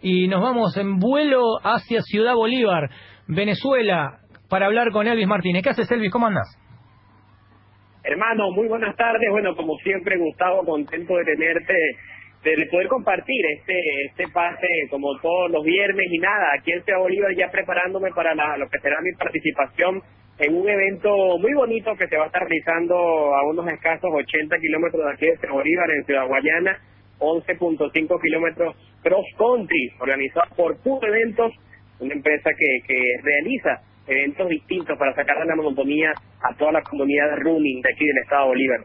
Y nos vamos en vuelo hacia Ciudad Bolívar, Venezuela, para hablar con Elvis Martínez. ¿Qué haces, Elvis? ¿Cómo andas? Hermano, muy buenas tardes. Bueno, como siempre, Gustavo, contento de tenerte, de poder compartir este este pase como todos los viernes y nada, aquí en Ciudad Bolívar ya preparándome para lo que será mi participación en un evento muy bonito que se va a estar realizando a unos escasos 80 kilómetros de aquí de Ciudad Bolívar, en Ciudad Guayana, 11.5 kilómetros cross country, organizado por Puro Eventos, una empresa que, que realiza eventos distintos para sacar de la monotonía a toda la comunidad running de aquí del estado de Bolívar.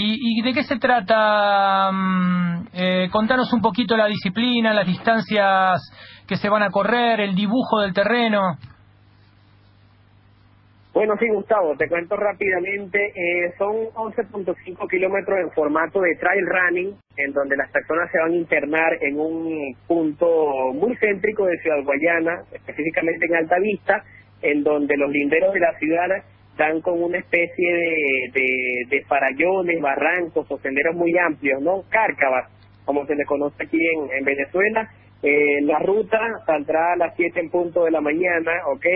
¿Y, de qué se trata? Mm, eh, contanos un poquito la disciplina, las distancias que se van a correr, el dibujo del terreno. Bueno, sí, Gustavo, te cuento rápidamente. Eh, son 11.5 kilómetros en formato de trail running, en donde las personas se van a internar en un punto muy céntrico de Ciudad Guayana, específicamente en Alta Vista, en donde los linderos de la ciudad dan con una especie de, de, farallones, barrancos o senderos muy amplios, ¿no? Cárcavas, como se le conoce aquí en, en Venezuela. Eh, la ruta saldrá a las 7 en punto de la mañana, ¿ok?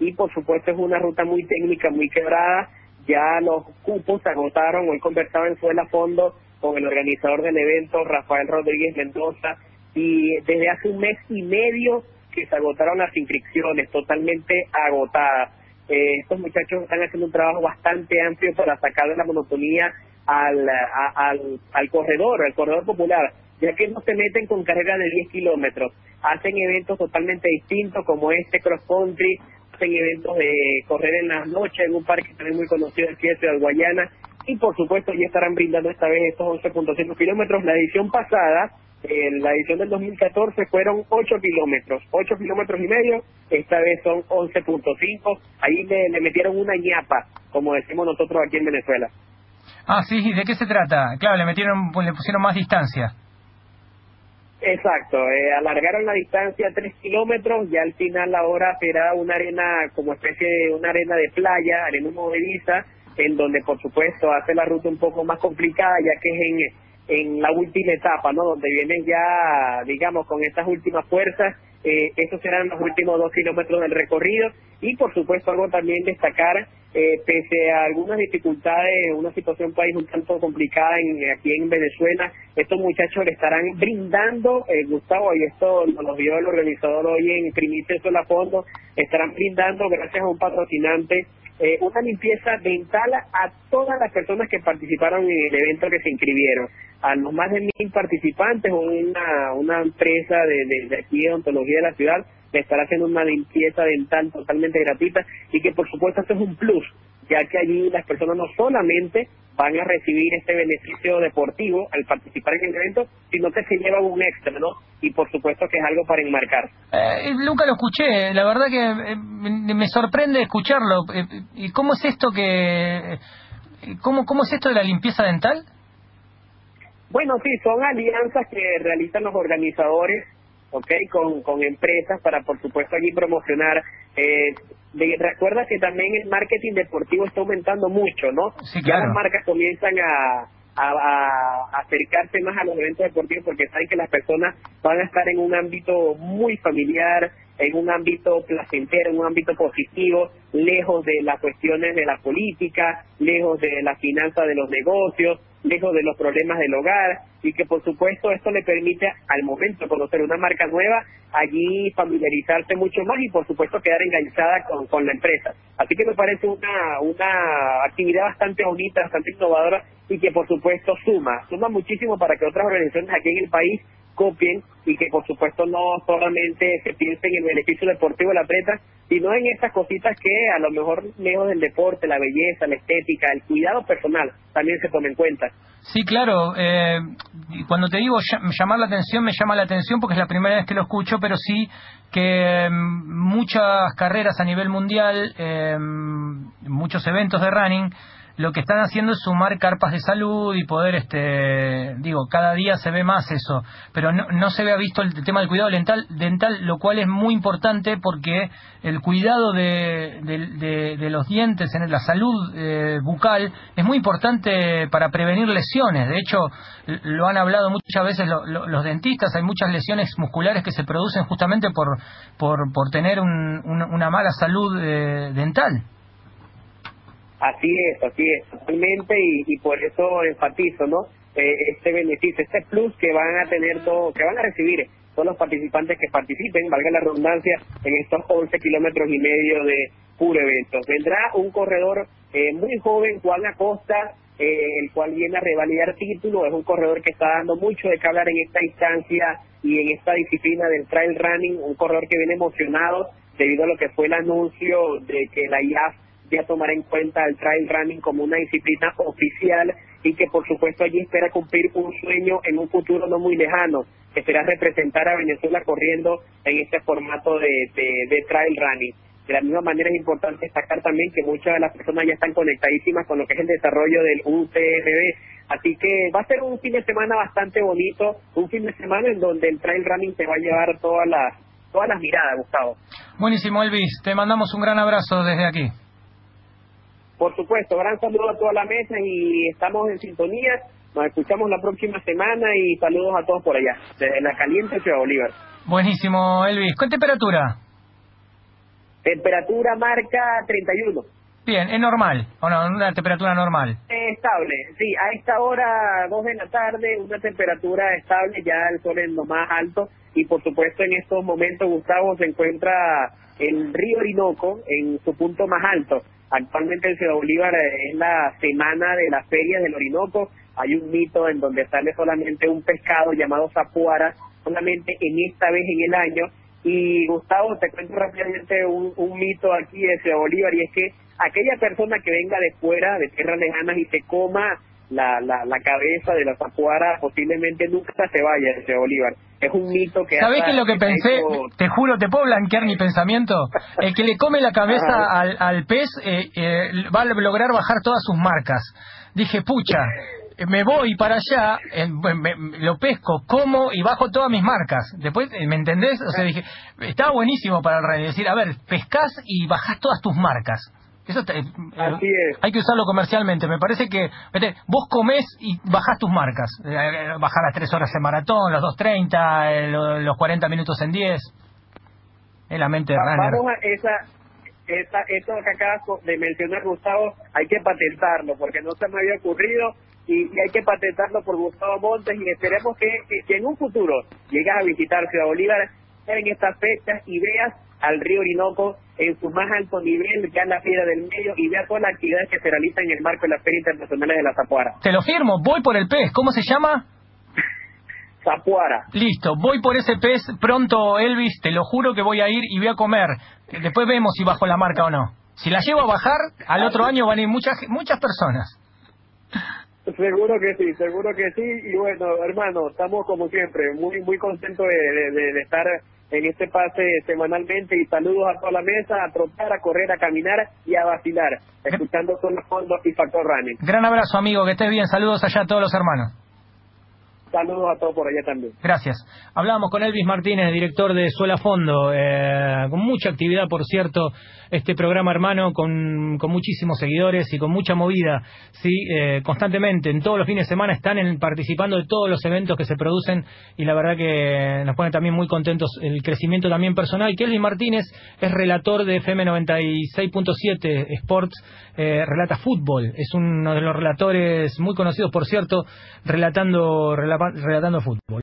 Y por supuesto es una ruta muy técnica, muy quebrada. Ya los cupos se agotaron, hoy conversaba en Suela Fondo con el organizador del evento, Rafael Rodríguez Mendoza, y desde hace un mes y medio que se agotaron las inscripciones, totalmente agotadas. Eh, estos muchachos están haciendo un trabajo bastante amplio para sacar de la monotonía al, al, al corredor, al corredor popular, ya que no se meten con carreras de 10 kilómetros, hacen eventos totalmente distintos como este cross country, en eventos de correr en las noches en un parque también muy conocido aquí de Ciudad Guayana y por supuesto ya estarán brindando esta vez estos 11.5 kilómetros. La edición pasada, en la edición del 2014 fueron 8 kilómetros, 8 kilómetros y medio, esta vez son 11.5, ahí le, le metieron una ñapa, como decimos nosotros aquí en Venezuela. Ah, sí, ¿de qué se trata? Claro, le metieron, le pusieron más distancia. Exacto, eh, alargaron la distancia a tres kilómetros, ya al final ahora será una arena como especie de una arena de playa, arena movediza, en donde por supuesto hace la ruta un poco más complicada ya que es en, en la última etapa, ¿no? Donde vienen ya, digamos, con estas últimas fuerzas, eh, estos serán los últimos dos kilómetros del recorrido y por supuesto algo también destacar eh, pese a algunas dificultades, una situación país un tanto complicada en, aquí en Venezuela, estos muchachos le estarán brindando, eh, Gustavo, y esto nos vio el organizador hoy en Primicia Sola Fondo, estarán brindando, gracias a un patrocinante, eh, una limpieza dental a todas las personas que participaron en el evento que se inscribieron. A los más de mil participantes, una, una empresa de, de aquí de odontología de la ciudad le estará haciendo una limpieza dental totalmente gratuita y que por supuesto esto es un plus, ya que allí las personas no solamente van a recibir este beneficio deportivo al participar en el evento, sino que se lleva un extra, ¿no? Y por supuesto que es algo para enmarcar. Eh, nunca lo escuché, la verdad que eh, me sorprende escucharlo. Eh, ¿Y cómo es esto que... ¿Cómo, ¿Cómo es esto de la limpieza dental? Bueno, sí, son alianzas que realizan los organizadores ¿ok? Con, con empresas para, por supuesto, allí promocionar. Eh, recuerda que también el marketing deportivo está aumentando mucho, ¿no? Sí, claro. Ya las marcas comienzan a, a, acercarse más a los eventos deportivos porque saben que las personas van a estar en un ámbito muy familiar, en un ámbito placentero, en un ámbito positivo, lejos de las cuestiones de la política, lejos de la finanza de los negocios, lejos de los problemas del hogar y que por supuesto esto le permite al momento conocer una marca nueva allí familiarizarse mucho más y por supuesto quedar enganchada con, con la empresa. Así que me parece una, una actividad bastante bonita, bastante innovadora y que por supuesto suma, suma muchísimo para que otras organizaciones aquí en el país copien y que por supuesto no solamente se piense en el beneficio deportivo de la atleta, sino en esas cositas que a lo mejor lejos del deporte, la belleza, la estética, el cuidado personal también se tomen en cuenta. Sí, claro. Eh, cuando te digo llamar la atención, me llama la atención porque es la primera vez que lo escucho, pero sí que mm, muchas carreras a nivel mundial, eh, muchos eventos de running, lo que están haciendo es sumar carpas de salud y poder, este, digo, cada día se ve más eso, pero no, se ve visto el tema del cuidado dental, dental, lo cual es muy importante porque el cuidado de, de, los dientes, en la salud eh, bucal, es muy importante para prevenir lesiones. De hecho, lo han hablado muchas veces los dentistas, hay muchas lesiones musculares que se producen justamente por, por, por tener una mala salud eh, dental. Así es, así es, totalmente, y, por eso enfatizo, ¿no? Eh, este beneficio, este plus que van a tener todo, que van a recibir todos los participantes que participen, valga la redundancia, en estos 11 kilómetros y medio de puro evento. Vendrá un corredor eh, muy joven, Juan Acosta, eh, el cual viene a revalidar título, es un corredor que está dando mucho de qué hablar en esta instancia y en esta disciplina del trail running, un corredor que viene emocionado debido a lo que fue el anuncio de que la IAF a tomar en cuenta el trail running como una disciplina oficial y que por supuesto allí espera cumplir un sueño en un futuro no muy lejano, que será representar a Venezuela corriendo en este formato de, de, trail running. De la misma manera es importante destacar también que muchas de las personas ya están conectadísimas con lo que es el desarrollo del UTMB, así que va a ser un fin de semana bastante bonito, un fin de semana en donde el trail running te va a llevar todas las todas las miradas, Gustavo. Buenísimo, Elvis, te mandamos un gran abrazo desde aquí. Por supuesto, gran saludo a toda la mesa y estamos en sintonía. Nos escuchamos la próxima semana y saludos a todos por allá, desde la caliente Ciudad Bolívar. Buenísimo, Elvis. ¿Cuál temperatura? Temperatura marca 31. Bien, ¿es normal o no? ¿Una temperatura normal? Estable, sí. A esta hora, 2 de la tarde, una temperatura estable, ya el sol es lo más alto. Y por supuesto, en estos momentos, Gustavo, se encuentra el río Orinoco en su punto más alto. Actualmente en Ciudad Bolívar es la semana de las ferias del Orinoco. Hay un mito en donde sale solamente un pescado llamado zapuara, solamente en esta vez en el año. Y Gustavo, te cuento rápidamente un, un mito aquí de Ciudad Bolívar y es que aquella persona que venga de fuera, de tierras lejanas y se coma la, la, la cabeza de la zapuara posiblemente nunca se vaya de Bolívar. Es un mito que... ¿Sabés qué es lo que pensé? Te juro, ¿te puedo blanquear mi pensamiento? El que le come la cabeza al, al pez eh, eh, va a lograr bajar todas sus marcas. Dije, pucha, me voy para allá, lo pesco, como y bajo todas mis marcas. Después, ¿me entendés? O sea, dije, estaba buenísimo para decir, a ver, pescas y bajás todas tus marcas. Eso eh, hay que usarlo comercialmente. Me parece que vos comés y bajás tus marcas. Eh, eh, bajar las 3 horas en maratón, los 2.30, los 40 minutos en 10. Es la mente de Vamos a esa, esa, eso que acabas de mencionar, Gustavo, hay que patentarlo porque no se me había ocurrido y, hay que patentarlo por Gustavo Montes y esperemos que, que, en un futuro llegas a visitar Ciudad Bolívar en estas fechas y veas al río Orinoco en su más alto nivel, ya en la Fiera del Medio, y vea todas las actividades que se realizan en el marco de las ferias internacionales de la Zapuara. Te lo firmo, voy por el pez, ¿cómo se llama? Zapuara. Listo, voy por ese pez pronto, Elvis, te lo juro que voy a ir y voy a comer. Después vemos si bajo la marca o no. Si la llevo a bajar, al otro año van a ir muchas, muchas personas. Seguro que sí, seguro que sí. Y bueno, hermano, estamos como siempre, muy muy contentos de, de estar en este pase semanalmente y saludos a toda la mesa, a trotar, a correr, a caminar y a vacilar, escuchando los fondos y Factor Running. Gran abrazo amigo, que estés bien, saludos allá a todos los hermanos. Saludos a todos por allá también. Gracias. Hablábamos con Elvis Martínez, director de Suela Fondo, eh, con mucha actividad, por cierto, este programa hermano, con, muchísimos seguidores y con mucha movida, sí, eh, constantemente, en todos los fines de semana están participando de todos los eventos que se producen y la verdad que nos pone también muy contentos el crecimiento también personal. Que Elvis Martínez es relator de FM 96.7 Sports, eh, relata fútbol, es uno de los relatores muy conocidos, por cierto, relatando relatando fútbol.